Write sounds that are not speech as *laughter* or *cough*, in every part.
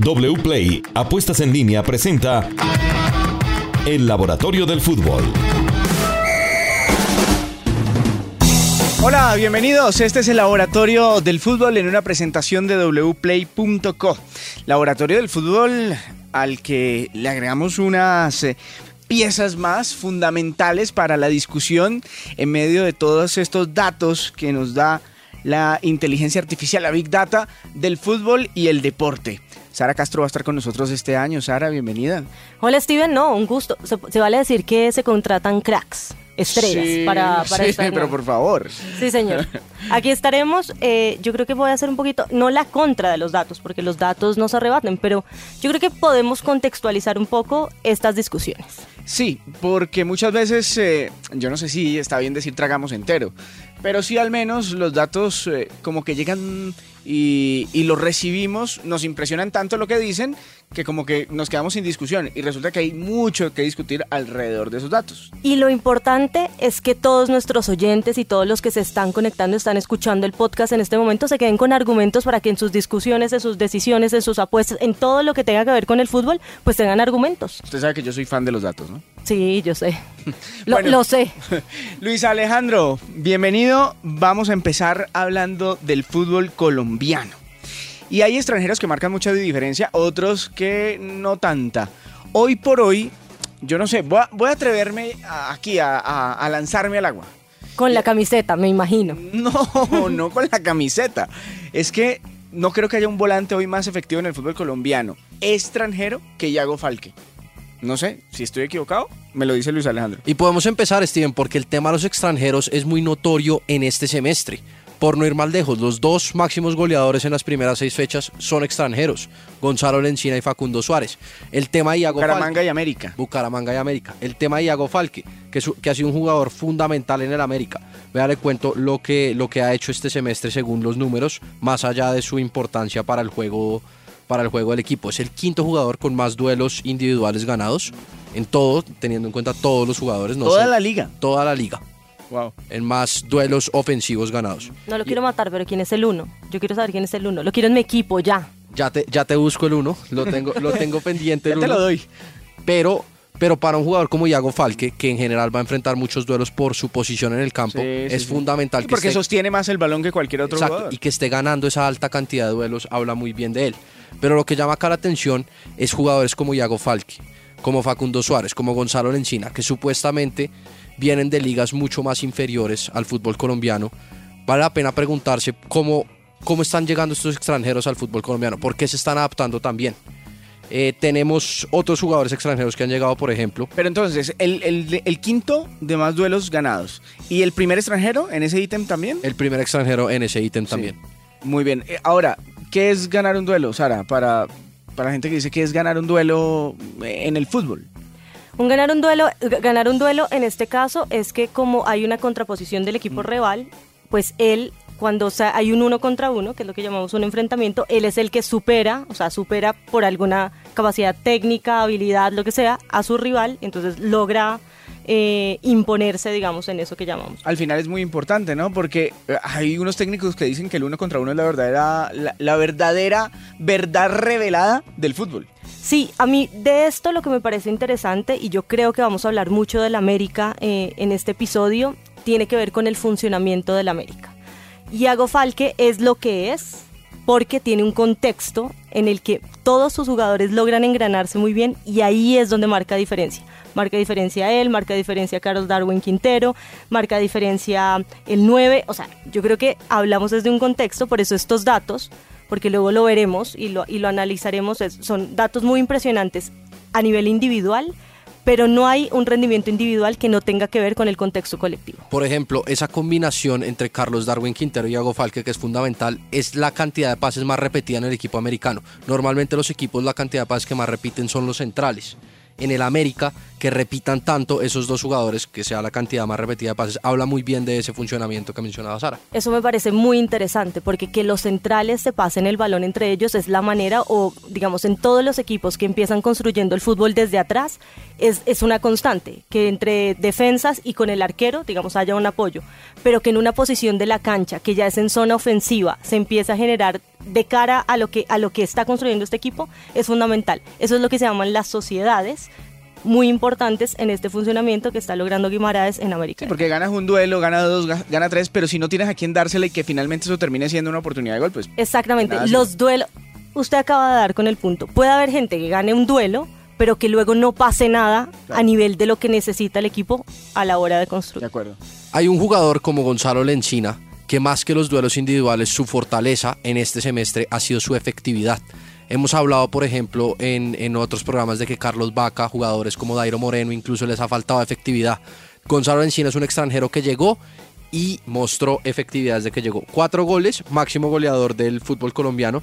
WPLAY Apuestas en línea presenta El Laboratorio del Fútbol. Hola, bienvenidos. Este es el Laboratorio del Fútbol en una presentación de wplay.co. Laboratorio del Fútbol al que le agregamos unas eh, piezas más fundamentales para la discusión en medio de todos estos datos que nos da la inteligencia artificial, la Big Data del fútbol y el deporte. Sara Castro va a estar con nosotros este año. Sara, bienvenida. Hola Steven, no, un gusto. Se, se vale decir que se contratan cracks estrellas Sí, para, para sí, pero por favor. Sí, señor. *laughs* Aquí estaremos. eh, yo creo que voy a hacer un poquito, no la contra de los datos, porque los datos no se arrebaten, pero yo creo que podemos contextualizar un poco estas discusiones. Sí, porque muchas veces, eh, yo no sé si está bien decir tragamos entero, pero sí al menos los datos eh, como que llegan y, y los recibimos, nos impresionan tanto lo que dicen que como que nos quedamos sin discusión y resulta que hay mucho que discutir alrededor de esos datos. Y lo importante es que todos nuestros oyentes y todos los que se están conectando, están escuchando el podcast en este momento, se queden con argumentos para que en sus discusiones, en sus decisiones, en sus apuestas, en todo lo que tenga que ver con el fútbol, pues tengan argumentos. Usted sabe que yo soy fan de los datos, ¿no? Sí, yo sé. *laughs* Lo, Bueno. lo sé. *laughs* Luis Alejandro, bienvenido. Vamos a empezar hablando del fútbol colombiano. Y hay extranjeros que marcan mucha diferencia, otros que no tanta. Hoy por hoy, yo no sé, voy a, voy a atreverme a- aquí a, a- a lanzarme al agua. Con la camiseta, me imagino. *laughs* No, no con la camiseta. Es que no creo que haya un volante hoy más efectivo en el fútbol colombiano extranjero que Iago Falque. No sé, si estoy equivocado, me lo dice Luis Alejandro. Y podemos empezar, Steven, porque el tema de los extranjeros es muy notorio en este semestre. Por no ir más lejos, los dos máximos goleadores en las primeras seis fechas son extranjeros, Gonzalo Lencina y Facundo Suárez. El tema de Iago Bucaramanga Falque, y América. Bucaramanga y América. El tema de Iago Falque, que, su- que ha sido un jugador fundamental en el América. Vea, le cuento lo que, lo que ha hecho este semestre según los números, más allá de su importancia para el juego para el juego del equipo. Es el quinto jugador con más duelos individuales ganados en todo, teniendo en cuenta todos los jugadores. No Toda la liga. toda la liga Wow. en más duelos ofensivos ganados. No lo quiero matar, pero ¿quién es el uno? Yo quiero saber quién es el uno. Lo quiero en mi equipo, ya. Ya te, ya te busco el uno, lo tengo, lo tengo *laughs* pendiente Ya te lo doy. Pero, pero para un jugador como Iago Falque, que en general va a enfrentar muchos duelos por su posición en el campo, sí, es sí. fundamental Sí, que porque esté, sostiene más el balón que cualquier otro Exacto, jugador. y que esté ganando esa alta cantidad de duelos habla muy bien de él. Pero lo que llama acá la atención es jugadores como Iago Falque, como Facundo Suárez, como Gonzalo Lencina, que supuestamente vienen de ligas mucho más inferiores al fútbol colombiano. Vale la pena preguntarse cómo, cómo están llegando estos extranjeros al fútbol colombiano, por qué se están adaptando también. Eh, tenemos otros jugadores extranjeros que han llegado, por ejemplo, Pero entonces, el, el- el quinto de más duelos ganados. ¿Y el primer extranjero en ese ítem también? el primer extranjero en ese ítem también. Muy bien. Eh, Ahora, ¿qué es ganar un duelo, Sara? Para, para la gente que dice que es ganar un duelo en el fútbol. Un ganar un duelo, ganar un duelo en este caso es que como hay una contraposición del Mm. equipo rival, pues él cuando o sea, hay un uno contra uno, que es lo que llamamos un enfrentamiento, él es el que supera, o sea, supera por alguna capacidad técnica, habilidad, lo que sea, a su rival, entonces logra eh, imponerse, digamos, en eso que llamamos. Al final es muy importante, ¿no? Porque eh, hay unos técnicos que dicen que el uno contra uno es la verdadera, la, la verdadera verdad revelada del fútbol. Sí, a mí de esto lo que me parece interesante, y yo creo que vamos a hablar mucho del América eh, en este episodio, tiene que ver con el funcionamiento del América. Iago Falque es lo que es porque tiene un contexto en el que todos sus jugadores logran engranarse muy bien y ahí es donde marca diferencia. Marca diferencia él, marca diferencia Carlos Darwin Quintero, marca diferencia el 9. O sea, yo creo que hablamos desde un contexto, por eso estos datos, porque luego lo veremos y lo, y lo analizaremos, son datos muy impresionantes a nivel individual, pero no hay un rendimiento individual que no tenga que ver con el contexto colectivo. Por ejemplo, esa combinación entre Carlos Darwin Quintero y Iago Falque, que es fundamental, es la cantidad de pases más repetida en el equipo americano. Normalmente los equipos la cantidad de pases que más repiten son los centrales. En el América que repitan tanto esos dos jugadores, que sea la cantidad más repetida de pases, habla muy bien de ese funcionamiento que mencionaba Sara. Eso me parece muy interesante porque que los centrales se pasen el balón entre ellos es la manera, o digamos en todos los equipos que empiezan construyendo el fútbol desde atrás, es, es una constante, que entre defensas y con el arquero, digamos, haya un apoyo, pero que en una posición de la cancha, que ya es en zona ofensiva, se empieza a generar de cara a lo que, a lo que está construyendo este equipo, es fundamental. Eso es lo que se llaman las sociedades, muy importantes en este funcionamiento que está logrando Guimaraes en América. Sí, porque ganas un duelo, gana dos, gana tres, pero si no tienes a quién dársela y que finalmente eso termine siendo una oportunidad de gol, pues. Exactamente. Los duelos. Usted acaba de dar con el punto. Puede haber gente que gane un duelo, pero que luego no pase nada a nivel de lo que necesita el equipo a la hora de construir. De acuerdo. Hay un jugador como Gonzalo Lencina que más que los duelos individuales, su fortaleza en este semestre ha sido su efectividad. Hemos hablado, por ejemplo, en, en, otros programas de que Carlos Vaca, jugadores como Dairo Moreno, incluso les ha faltado efectividad. Gonzalo Encina es un extranjero que llegó y mostró efectividad desde que llegó. Cuatro goles, máximo goleador del fútbol colombiano.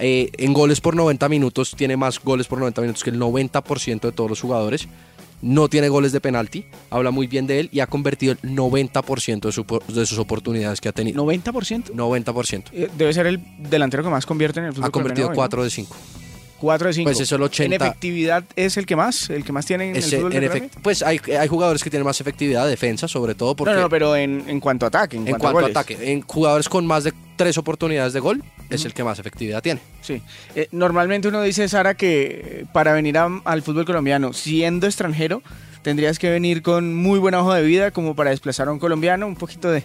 Eh, en goles por 90 minutos, tiene más goles por 90 minutos que el 90% de todos los jugadores no tiene goles de penalti, habla muy bien de él y ha convertido el 90% de, su, de, sus oportunidades que ha tenido. ¿90%? 90%. Eh, debe ser el delantero que más convierte en el fútbol. Ha convertido 4 de 5. 4 de 5. Pues eso el 80. ¿En efectividad es el que más? ¿El que más tiene en Ese, el fútbol en de efect, Pues hay, hay, jugadores que tienen más efectividad, defensa sobre todo. Porque no, no, pero en, en cuanto a ataque. En, en cuanto, a ataque. En jugadores con más de tres oportunidades de gol, es el que más efectividad tiene. Sí. Eh, normalmente uno dice, Sara, que para venir al fútbol colombiano, siendo extranjero, tendrías que venir con muy buena hoja de vida como para desplazar a un colombiano, un poquito de,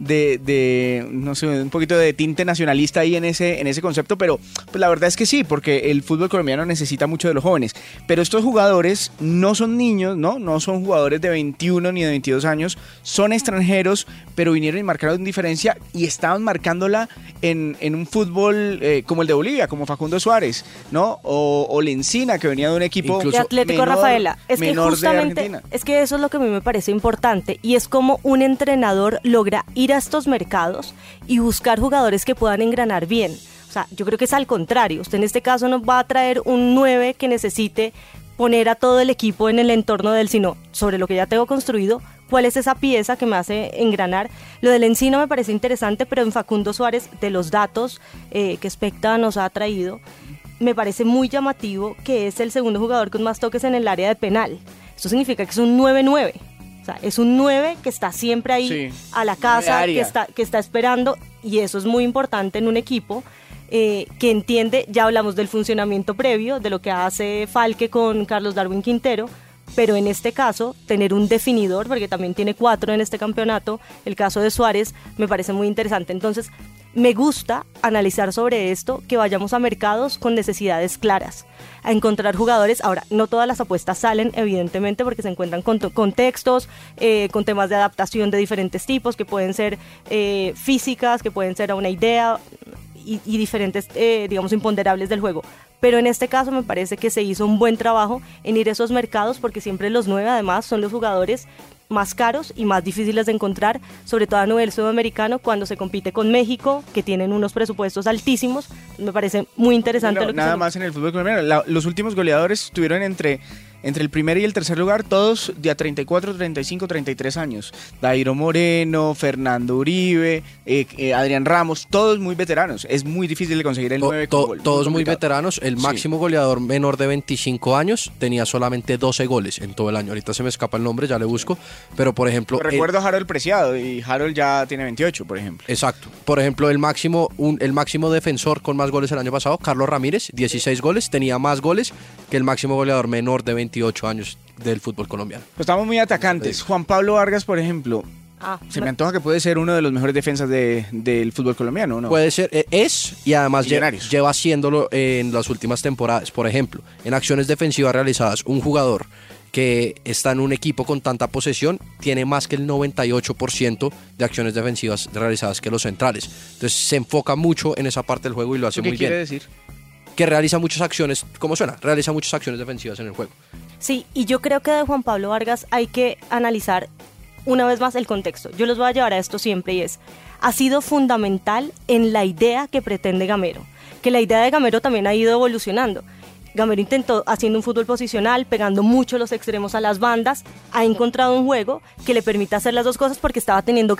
de, de, no sé, un poquito de tinte nacionalista ahí en ese, en ese concepto, pero pues la verdad es que sí, porque el fútbol colombiano necesita mucho de los jóvenes. Pero estos jugadores no son niños, ¿no? No son jugadores de 21 ni de 22 años, son extranjeros, pero vinieron y marcaron diferencia y estaban marcándola en, en un fútbol eh, como el de Bolivia, como Facundo Suárez, ¿no? O, o Lencina, que venía de un equipo de Atlético menor, Rafaela. Es que menor de justamente, Argentina. es que eso es lo que a mí me parece importante y es como un entrenador logra ir a estos mercados y buscar jugadores que puedan engranar bien. O sea, yo creo que es al contrario. Usted en este caso no va a traer un 9 que necesite poner a todo el equipo en el entorno del, sino sobre lo que ya tengo construido, cuál es esa pieza que me hace engranar. Lo del Encino me parece interesante, pero en Facundo Suárez, de los datos eh, que Specta nos ha traído, me parece muy llamativo que es el segundo jugador con más toques en el área de penal. Esto significa que es un 9-9. Es un 9 que está siempre ahí Sí. a la casa, que está, que está esperando, y eso es muy importante en un equipo eh, que entiende, ya hablamos del funcionamiento previo, de lo que hace Falque con Carlos Darwin Quintero, pero en este caso, tener un definidor, porque también tiene cuatro en este campeonato, el caso de Suárez, me parece muy interesante. Entonces, me gusta analizar sobre esto, que vayamos a mercados con necesidades claras, a encontrar jugadores. Ahora, no todas las apuestas salen, evidentemente, porque se encuentran con to- contextos, eh, con temas de adaptación de diferentes tipos, que pueden ser eh, físicas, que pueden ser a una idea y, y diferentes, eh, digamos, imponderables del juego. Pero en este caso me parece que se hizo un buen trabajo en ir a esos mercados, porque siempre los nueve, además, son los jugadores más caros y más difíciles de encontrar, sobre todo a nivel sudamericano, cuando se compite con México, que tienen unos presupuestos altísimos. Me parece muy interesante Pero lo que nada se- más en el fútbol colombiano. La- los últimos goleadores estuvieron entre, entre el primer y el tercer lugar, todos de a 34, 35, 33 años. Dairo Moreno, Fernando Uribe, eh, eh, Adrián Ramos, todos muy veteranos. Es muy difícil de conseguir el To- 9 to- con gol, todos muy veteranos. El Sí. máximo goleador menor de 25 años tenía solamente 12 goles en todo el año. Ahorita se me escapa el nombre, ya le busco. Pero por ejemplo. Recuerdo a Harold Preciado y Harold ya tiene 28, por ejemplo. Exacto. Por ejemplo, el máximo, un- el máximo defensor con más goles el año pasado, Carlos Ramírez, 16 goles, tenía más goles que el máximo goleador menor de 28 años del fútbol colombiano. Pues estamos muy atacantes. Juan Pablo Vargas, por ejemplo, Ah, se me antoja que puede ser uno de los mejores defensas de- del fútbol colombiano, ¿no? Puede ser, eh, es y además lle- Millonarios. lleva haciéndolo en las últimas temporadas. Por ejemplo, en acciones defensivas realizadas, un jugador que está en un equipo con tanta posesión tiene más que el 98% de acciones defensivas realizadas que los centrales. Entonces se enfoca mucho en esa parte del juego y lo hace ¿Qué muy quiere bien. decir? Que realiza muchas acciones, ¿cómo suena? Realiza muchas acciones defensivas en el juego. Sí, y yo creo que de Juan Pablo Vargas hay que analizar una vez más el contexto. Yo los voy a llevar a esto siempre y es, ha sido fundamental en la idea que pretende Gamero, que la idea de Gamero también ha ido evolucionando. Gamero intentó haciendo un fútbol posicional, pegando mucho los extremos a las bandas, ha encontrado un juego que le permite hacer las dos cosas porque estaba teniendo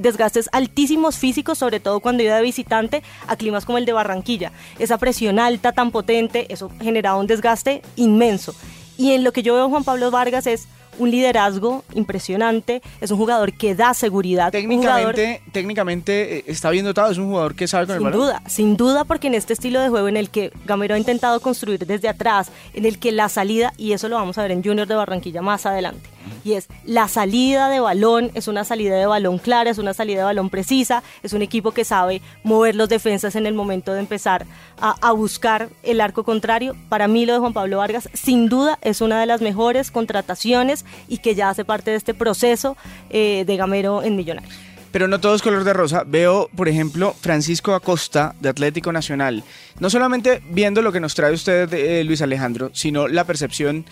desgastes altísimos físicos, sobre todo cuando iba de visitante a climas como el de Barranquilla. Esa presión alta, tan potente, eso generaba un desgaste inmenso. Y en lo que yo veo Juan Pablo Vargas es un liderazgo impresionante, es un jugador que da seguridad. Técnicamente, técnicamente eh, está bien dotado, es un jugador que sabe con el balón. Sin duda, sin duda, porque en este estilo de juego en el que Gamero ha intentado construir desde atrás, en el que la salida, y eso lo vamos a ver en Junior de Barranquilla más adelante, y es la salida de balón, es una salida de balón clara, es una salida de balón precisa, es un equipo que sabe mover los defensas en el momento de empezar a, buscar el arco contrario. Para mí lo de Juan Pablo Vargas sin duda es una de las mejores contrataciones y que ya hace parte de este proceso eh, de Gamero en Millonarios. Pero no todo es color de rosa. Veo, por ejemplo, Francisco Acosta de Atlético Nacional. No solamente viendo lo que nos trae usted, eh, Luis Alejandro, sino la percepción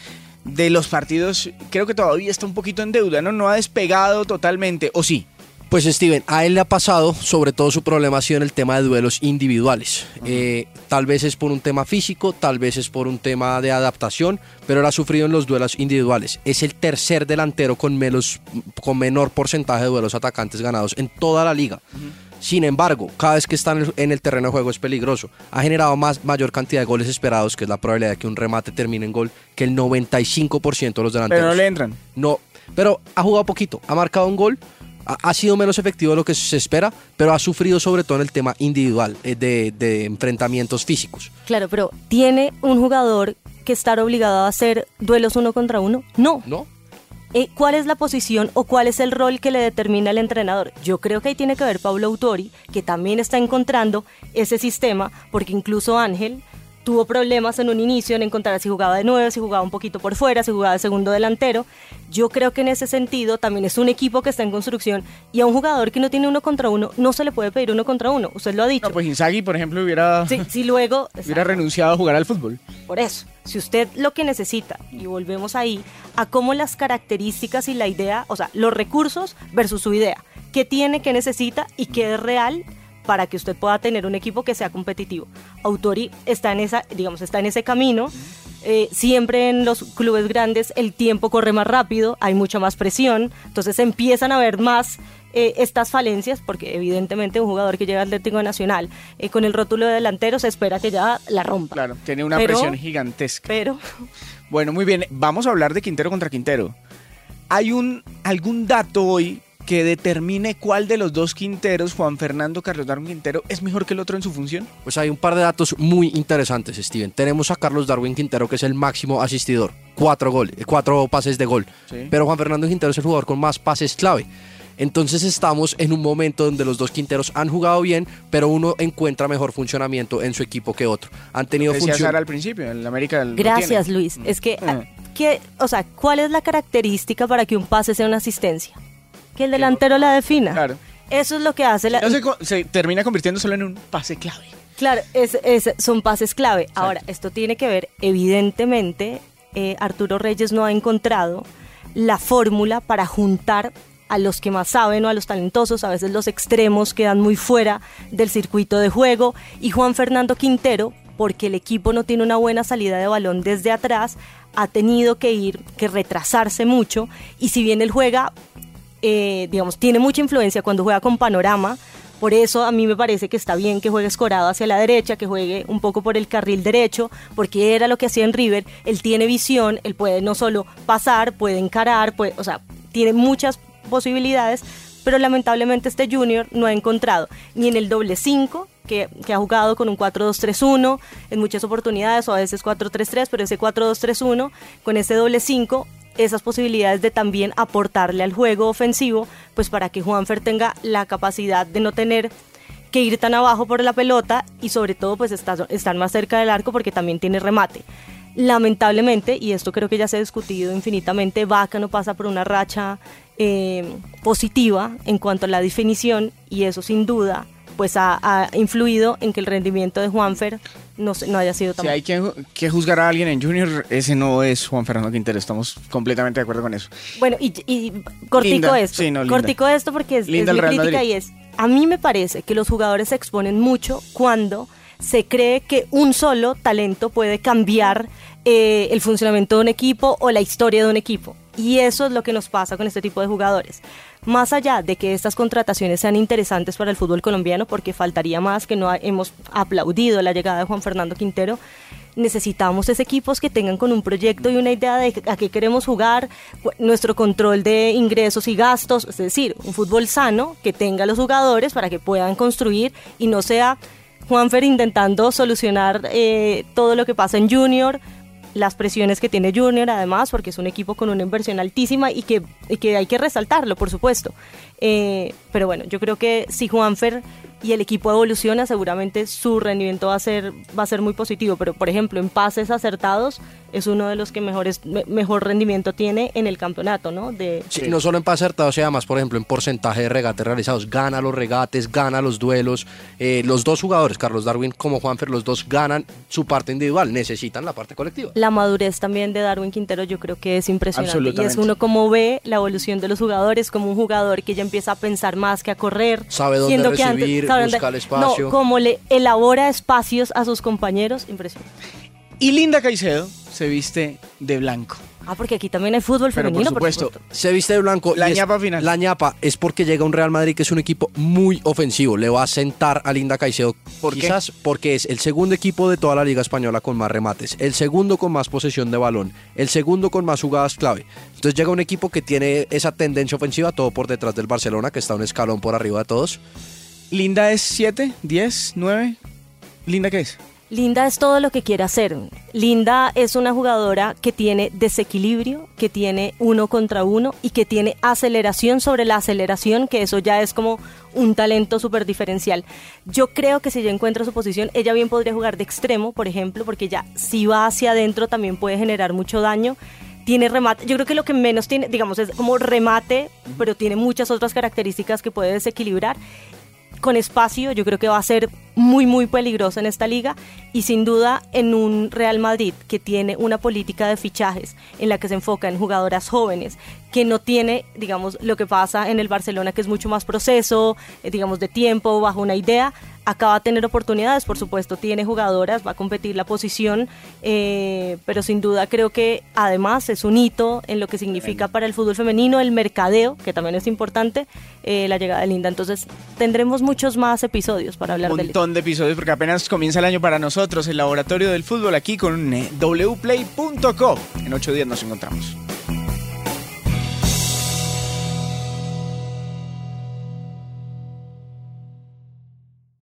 de los partidos, creo que todavía está un poquito en deuda, ¿no? No ha despegado totalmente, ¿o sí? Pues Steven, a él le ha pasado, sobre todo su problema ha sido en el tema de duelos individuales. Eh, tal vez es por un tema físico, tal vez es por un tema de adaptación, pero él ha sufrido en los duelos individuales. Es el tercer delantero con, menos, con menor porcentaje de duelos atacantes ganados en toda la liga. Sin embargo, cada vez que está en el, terreno de juego es peligroso. Ha generado más, mayor cantidad de goles esperados, que es la probabilidad de que un remate termine en gol, que el 95% de los delanteros. Pero no le entran. No, pero ha jugado poquito, ha marcado un gol, ha, sido menos efectivo de lo que se espera, pero ha sufrido sobre todo en el tema individual, eh, de, de enfrentamientos físicos. Claro, pero ¿tiene un jugador que estar obligado a hacer duelos uno contra uno? No. No. Eh, ¿Cuál es la posición o cuál es el rol que le determina el entrenador? Yo creo que ahí tiene que ver Pablo Autori, que también está encontrando ese sistema, porque incluso Ángel tuvo problemas en un inicio en encontrar si jugaba de nueve, si jugaba un poquito por fuera, si jugaba de segundo delantero. Yo creo que en ese sentido también es un equipo que está en construcción y a un jugador que no tiene uno contra uno no se le puede pedir uno contra uno. Usted lo ha dicho. No, pues Inzaghi, por ejemplo, hubiera, sí, luego, *laughs* hubiera renunciado a jugar al fútbol. Por eso, si usted lo que necesita, y volvemos ahí, a cómo las características y la idea, o sea, los recursos versus su idea, qué tiene, qué necesita y qué es real para que usted pueda tener un equipo que sea competitivo. Autori está en esa, digamos, está en ese camino. Eh, siempre en los clubes grandes el tiempo corre más rápido, hay mucha más presión, entonces empiezan a ver más eh, estas falencias, porque evidentemente un jugador que llega al Atlético Nacional eh, con el rótulo de delantero se espera que ya la rompa. Claro, tiene una presión gigantesca. Pero. Bueno, muy bien, vamos a hablar de Quintero contra Quintero. ¿Hay un, algún dato hoy que determine cuál de los dos Quinteros, Juan Fernando Carlos Darwin Quintero, es mejor que el otro en su función? Pues hay un par de datos muy interesantes, Steven. Tenemos a Carlos Darwin Quintero, que es el máximo asistidor, cuatro, goles, cuatro pases de gol. Pero Juan Fernando Quintero es el jugador con más pases clave. Entonces estamos en un momento donde los dos Quinteros han jugado bien, pero uno encuentra mejor funcionamiento en su equipo que otro. Han tenido función al principio, en América Gracias, Luis. Es que, mm. que, o sea, ¿cuál es la característica para que un pase sea una asistencia? Que el delantero la defina. Claro. Eso es lo que hace la... se, termina convirtiendo solo en un pase clave. Claro, es, son pases clave. Ahora, esto tiene que ver, evidentemente, eh, Arturo Reyes no ha encontrado la fórmula para juntar a los que más saben o a los talentosos, a veces los extremos quedan muy fuera del circuito de juego, y Juan Fernando Quintero, porque el equipo no tiene una buena salida de balón desde atrás, ha tenido que ir, que retrasarse mucho, y si bien él juega eh, digamos, tiene mucha influencia cuando juega con panorama. Por eso a mí me parece que está bien que juegue escorado hacia la derecha, que juegue un poco por el carril derecho, porque era lo que hacía en River. Él tiene visión, él puede no solo pasar, puede encarar, puede, o sea, tiene muchas posibilidades, pero lamentablemente este Junior no ha encontrado ni en el doble 5, que, que, ha jugado con un 4-2-3-1 en muchas oportunidades, o a veces 4-3-3, pero ese 4-2-3-1, con ese doble 5, esas posibilidades de también aportarle al juego ofensivo, pues para que Juanfer tenga la capacidad de no tener que ir tan abajo por la pelota y sobre todo pues estar, estar más cerca del arco porque también tiene remate. Lamentablemente, y esto creo que ya se ha discutido infinitamente, Vaca no pasa por una racha eh, positiva en cuanto a la definición y eso sin duda pues ha, influido en que el rendimiento de Juanfer no, no haya sido tan Si hay que, juzgar a alguien en Junior, ese no es Juan Fernando Quintero, estamos completamente de acuerdo con eso. Bueno, y, cortico esto, cortico esto porque es, es mi crítica y es, a mí me parece que los jugadores se exponen mucho cuando se cree que un solo talento puede cambiar eh, el funcionamiento de un equipo o la historia de un equipo. Y eso es lo que nos pasa con este tipo de jugadores. Más allá de que estas contrataciones sean interesantes para el fútbol colombiano, porque faltaría más que no hemos aplaudido la llegada de Juan Fernando Quintero, necesitamos esos equipos que tengan con un proyecto y una idea de a qué queremos jugar, nuestro control de ingresos y gastos, es decir, un fútbol sano que tenga los jugadores para que puedan construir y no sea Juanfer intentando solucionar eh, todo lo que pasa en Junior, las presiones que tiene Junior además, porque es un equipo con una inversión altísima y que, que hay que resaltarlo, por supuesto. Eh, pero bueno, yo creo que si Juanfer y el equipo evoluciona, seguramente su rendimiento va a ser, va a ser muy positivo. Pero, por ejemplo, en pases acertados es uno de los que mejores, mejor rendimiento tiene en el campeonato, ¿no? De, sí, no solo en pases acertados, sino además, por ejemplo, en porcentaje de regates realizados. Gana los regates, gana los duelos. Eh, los dos jugadores, Carlos Darwin como Juanfer, los dos ganan su parte individual, necesitan la parte colectiva. La madurez también de Darwin Quintero yo creo que es impresionante. Y es uno como ve la evolución de los jugadores, como un jugador que ya empieza a pensar más que a correr. Sabe dónde recibir, busca el espacio. No, como le elabora espacios a sus compañeros, impresionante. Y Linda Caicedo se viste de blanco. Ah, porque aquí también hay fútbol femenino, por supuesto. se viste de blanco. La ñapa final. La ñapa es porque llega un Real Madrid que es un equipo muy ofensivo. Le va a sentar a Linda Caicedo. ¿Por quizás porque es el segundo equipo de toda la Liga Española con más remates, el segundo con más posesión de balón, el segundo con más jugadas clave. Entonces llega un equipo que tiene esa tendencia ofensiva, todo por detrás del Barcelona, que está un escalón por arriba de todos. Linda es 7, 10, 9. ¿Linda qué es? Linda es todo lo que quiere hacer. Linda es una jugadora que tiene desequilibrio, que tiene uno contra uno y que tiene aceleración sobre la aceleración, que eso ya es como un talento súper diferencial. Yo creo que si ella encuentra su posición, ella bien podría jugar de extremo, por ejemplo, porque ya si va hacia adentro también puede generar mucho daño tiene remate. Yo creo que lo que menos tiene, digamos, es como remate, pero tiene muchas otras características que puede desequilibrar con espacio, yo creo que va a ser muy, muy peligroso en esta liga y sin duda en un Real Madrid que tiene una política de fichajes en la que se enfoca en jugadoras jóvenes, que no tiene, digamos, lo que pasa en el Barcelona, que es mucho más proceso, eh, digamos, de tiempo, bajo una idea, acaba de tener oportunidades, por supuesto, tiene jugadoras, va a competir la posición, eh, pero sin duda creo que además es un hito en lo que significa para el fútbol femenino, el mercadeo, que también es importante, eh, la llegada de Linda. Entonces tendremos muchos más episodios para hablar de Un montón de episodios, porque apenas comienza el año para nosotros, el laboratorio del fútbol aquí con wplay.co. En ocho días nos encontramos.